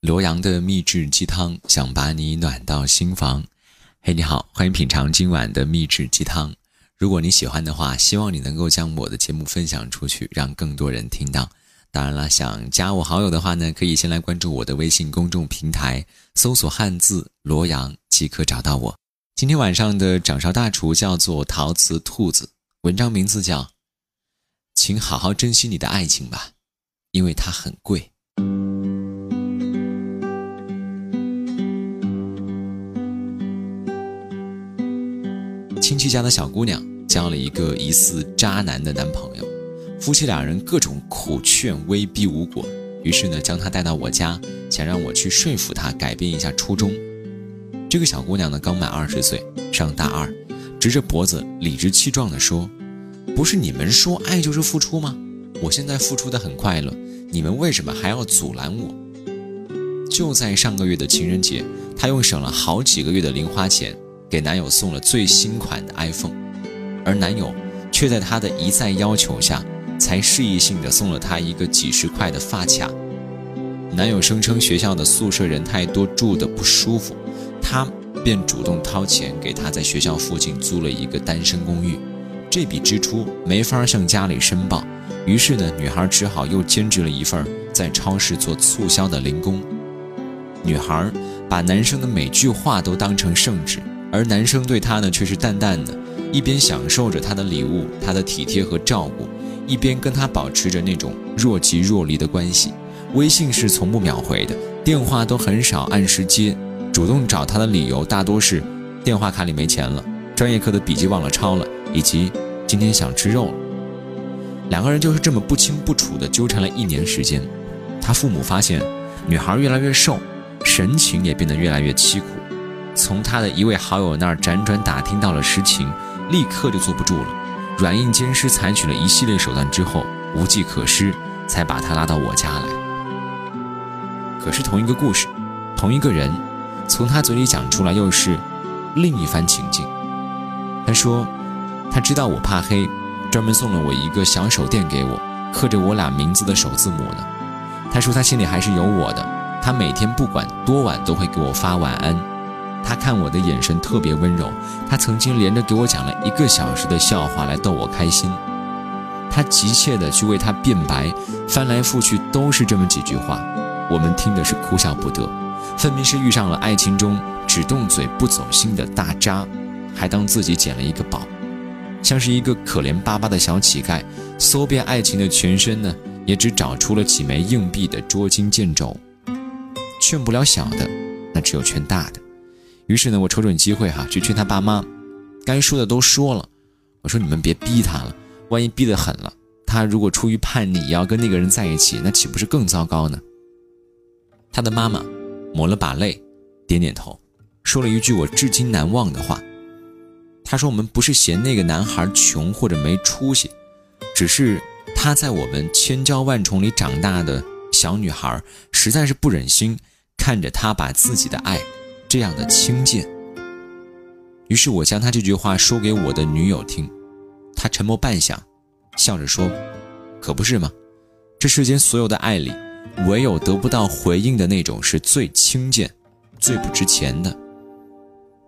罗阳的秘制鸡汤，想把你暖到心房。嘿，你好，欢迎品尝今晚的秘制鸡汤。如果你喜欢的话，希望你能够将我的节目分享出去，让更多人听到。当然了，想加我好友的话呢，可以先来关注我的微信公众平台，搜索汉字“罗阳”即可找到我。今天晚上的掌勺大厨叫做陶瓷兔子，文章名字叫《请好好珍惜你的爱情吧，因为它很贵》。一家的小姑娘交了一个疑似渣男的男朋友，夫妻两人各种苦劝威逼无果，于是呢将她带到我家，想让我去说服她改变一下初衷。这个小姑娘呢刚满二十岁，上大二，直着脖子理直气壮地说：“不是你们说爱就是付出吗？我现在付出的很快乐，你们为什么还要阻拦我？”就在上个月的情人节，她用省了好几个月的零花钱。给男友送了最新款的 iPhone，而男友却在她的一再要求下，才示意性的送了她一个几十块的发卡。男友声称学校的宿舍人太多，住的不舒服，他便主动掏钱给她在学校附近租了一个单身公寓。这笔支出没法向家里申报，于是呢，女孩只好又兼职了一份在超市做促销的零工。女孩把男生的每句话都当成圣旨。而男生对她呢，却是淡淡的，一边享受着她的礼物、她的体贴和照顾，一边跟她保持着那种若即若离的关系。微信是从不秒回的，电话都很少按时接。主动找他的理由大多是电话卡里没钱了，专业课的笔记忘了抄了，以及今天想吃肉了。两个人就是这么不清不楚的纠缠了一年时间。他父母发现女孩越来越瘦，神情也变得越来越凄苦。从他的一位好友那儿辗转打听到了实情，立刻就坐不住了。软硬兼施，采取了一系列手段之后，无计可施，才把他拉到我家来。可是同一个故事，同一个人，从他嘴里讲出来又是另一番情境。他说，他知道我怕黑，专门送了我一个小手电给我，刻着我俩名字的首字母呢。他说他心里还是有我的，他每天不管多晚都会给我发晚安。他看我的眼神特别温柔，他曾经连着给我讲了一个小时的笑话来逗我开心。他急切地去为他辩白，翻来覆去都是这么几句话，我们听的是哭笑不得，分明是遇上了爱情中只动嘴不走心的大渣，还当自己捡了一个宝，像是一个可怜巴巴的小乞丐，搜遍爱情的全身呢，也只找出了几枚硬币的捉襟见肘。劝不了小的，那只有劝大的。于是呢，我瞅准机会哈，去劝他爸妈。该说的都说了，我说你们别逼他了，万一逼得狠了，他如果出于叛逆也要跟那个人在一起，那岂不是更糟糕呢？他的妈妈抹了把泪，点点头，说了一句我至今难忘的话。他说：“我们不是嫌那个男孩穷或者没出息，只是他在我们千娇万宠里长大的小女孩，实在是不忍心看着他把自己的爱。”这样的轻贱。于是我将他这句话说给我的女友听，她沉默半晌，笑着说：“可不是吗？这世间所有的爱里，唯有得不到回应的那种是最轻贱、最不值钱的。”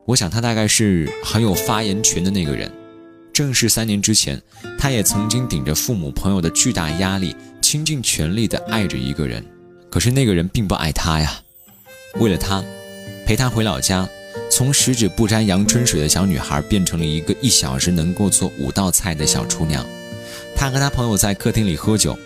我想他大概是很有发言权的那个人。正是三年之前，他也曾经顶着父母朋友的巨大压力，倾尽全力地爱着一个人，可是那个人并不爱他呀。为了他。陪她回老家，从十指不沾阳春水的小女孩变成了一个一小时能够做五道菜的小厨娘。他和他朋友在客厅里喝酒，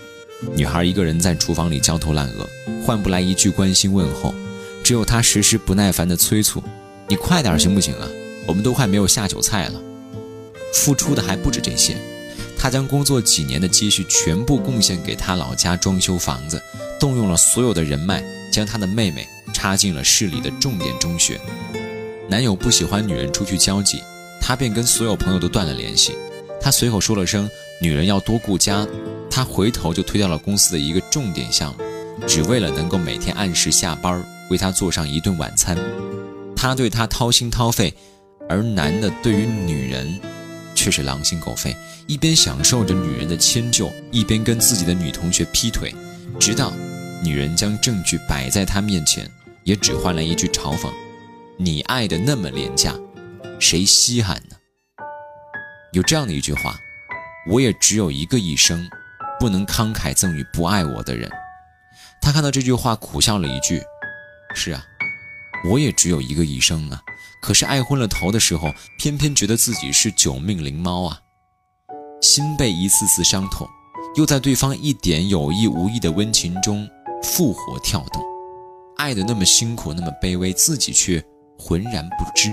女孩一个人在厨房里焦头烂额，换不来一句关心问候，只有他时时不耐烦的催促：“你快点行不行啊？我们都快没有下酒菜了。”付出的还不止这些，他将工作几年的积蓄全部贡献给他老家装修房子，动用了所有的人脉，将他的妹妹。插进了市里的重点中学。男友不喜欢女人出去交际，他便跟所有朋友都断了联系。他随口说了声“女人要多顾家”，他回头就推掉了公司的一个重点项目，只为了能够每天按时下班，为她做上一顿晚餐。他对她掏心掏肺，而男的对于女人却是狼心狗肺，一边享受着女人的迁就，一边跟自己的女同学劈腿，直到。女人将证据摆在他面前，也只换来一句嘲讽：“你爱的那么廉价，谁稀罕呢？”有这样的一句话：“我也只有一个一生，不能慷慨赠予不爱我的人。”他看到这句话，苦笑了一句：“是啊，我也只有一个一生啊。可是爱昏了头的时候，偏偏觉得自己是九命灵猫啊，心被一次次伤痛，又在对方一点有意无意的温情中复活跳动，爱的那么辛苦，那么卑微，自己却浑然不知。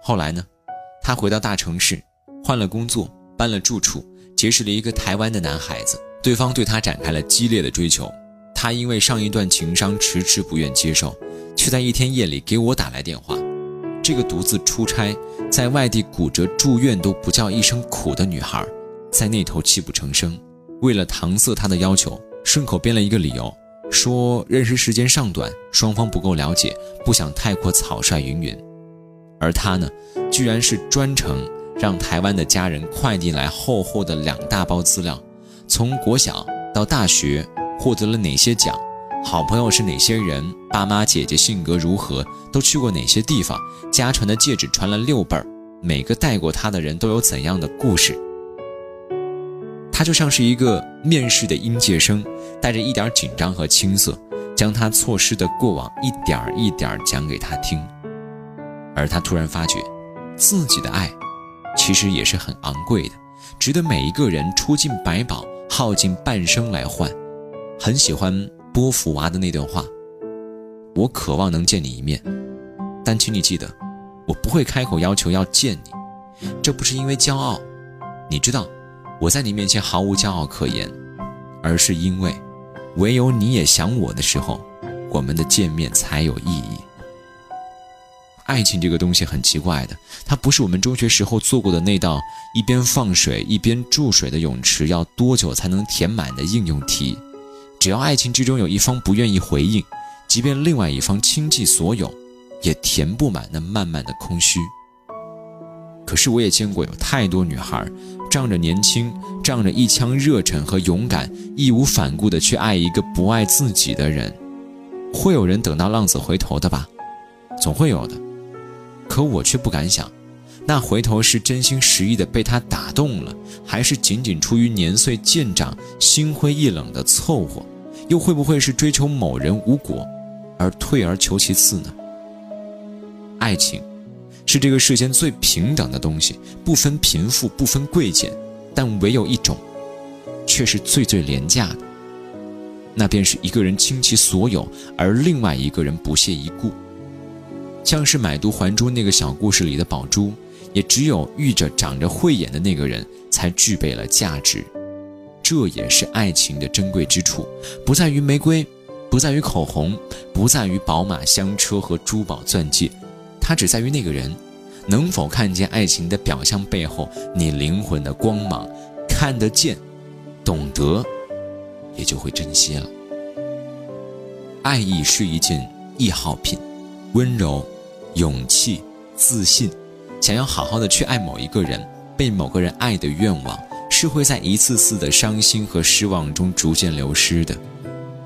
后来呢，他回到大城市，换了工作，搬了住处，结识了一个台湾的男孩子，对方对他展开了激烈的追求。他因为上一段情伤迟迟不愿接受，却在一天夜里给我打来电话。这个独自出差在外地骨折住院都不叫一声苦的女孩，在那头泣不成声。为了搪塞他的要求，顺口编了一个理由，说认识时间尚短，双方不够了解，不想太过草率云云。而他呢，居然是专程让台湾的家人快递来厚厚的两大包资料，从国小到大学。获得了哪些奖？好朋友是哪些人？爸妈姐姐性格如何？都去过哪些地方？家传的戒指传了六辈儿，每个戴过它的人都有怎样的故事？他就像是一个面试的应届生，带着一点紧张和青涩，将他错失的过往一点一点讲给他听。而他突然发觉，自己的爱，其实也是很昂贵的，值得每一个人出尽百宝，耗尽半生来换。很喜欢波伏娃的那段话：“我渴望能见你一面，但请你记得，我不会开口要求要见你。这不是因为骄傲，你知道我在你面前毫无骄傲可言，而是因为唯有你也想我的时候，我们的见面才有意义。爱情这个东西很奇怪的，它不是我们中学时候做过的那道一边放水一边注水的泳池要多久才能填满的应用题。”只要爱情之中有一方不愿意回应，即便另外一方倾尽所有，也填不满那漫漫的空虚。可是我也见过有太多女孩，仗着年轻，仗着一腔热忱和勇敢，义无反顾地去爱一个不爱自己的人。会有人等到浪子回头的吧？总会有的。可我却不敢想，那回头是真心实意的被他打动了，还是仅仅出于年岁渐长、心灰意冷的凑合？又会不会是追求某人无果，而退而求其次呢？爱情，是这个世间最平等的东西，不分贫富，不分贵贱，但唯有一种，却是最最廉价的。那便是一个人倾其所有，而另外一个人不屑一顾。像是买椟还珠那个小故事里的宝珠，也只有遇着长着慧眼的那个人，才具备了价值。这也是爱情的珍贵之处，不在于玫瑰，不在于口红，不在于宝马香车和珠宝钻戒，它只在于那个人能否看见爱情的表象背后你灵魂的光芒，看得见，懂得，也就会珍惜了。爱意是一件易耗品，温柔、勇气、自信，想要好好的去爱某一个人，被某个人爱的愿望。是会在一次次的伤心和失望中逐渐流失的。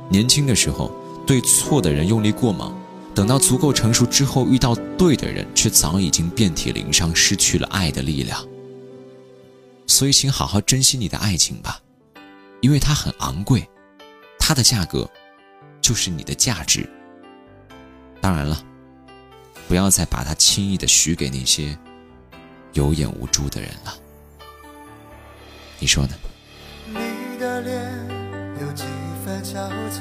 年轻的时候，对错的人用力过猛，等到足够成熟之后，遇到对的人，却早已经遍体鳞伤，失去了爱的力量。所以，请好好珍惜你的爱情吧，因为它很昂贵，它的价格，就是你的价值。当然了，不要再把它轻易的许给那些有眼无珠的人了。你说呢？你的脸有几分憔悴，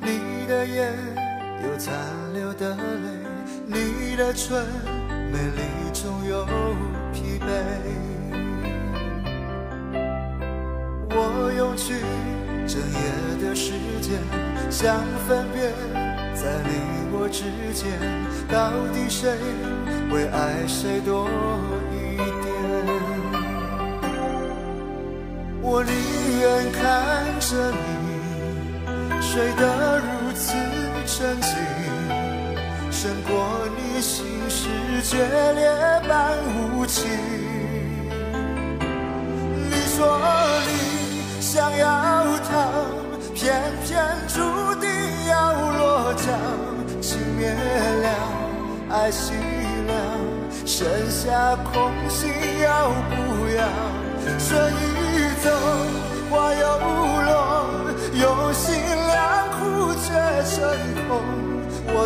你的眼有残留的泪，你的唇美丽中有疲惫。我用去整夜的时间，想分辨在你我之间，到底谁会爱谁多一点。我宁愿看着你睡得沉静，胜过你心事决裂般无情。你说你想要逃，偏偏注定要落脚。情灭了，爱熄了，剩下空心要不要？所以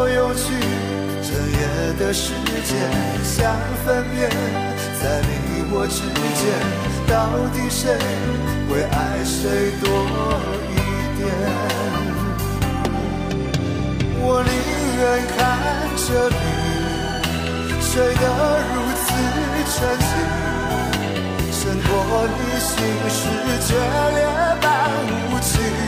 我用去整夜的时间，想分辨在你我之间，到底谁会爱谁多一点？我宁。愿看着你睡得如此沉静，胜过你心事决裂般无情。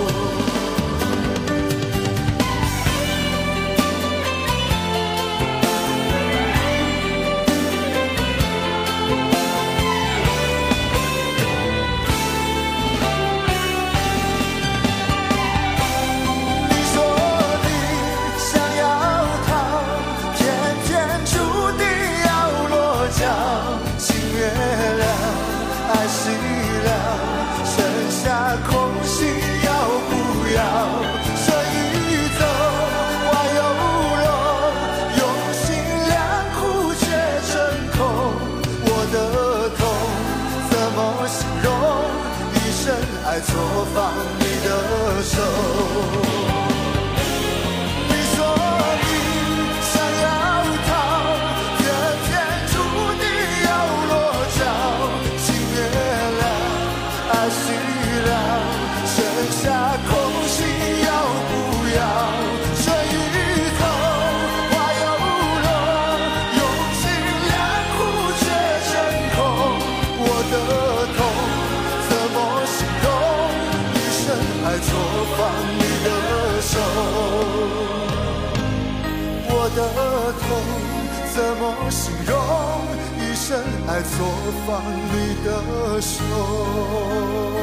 的痛怎么形容一生爱错放你的手。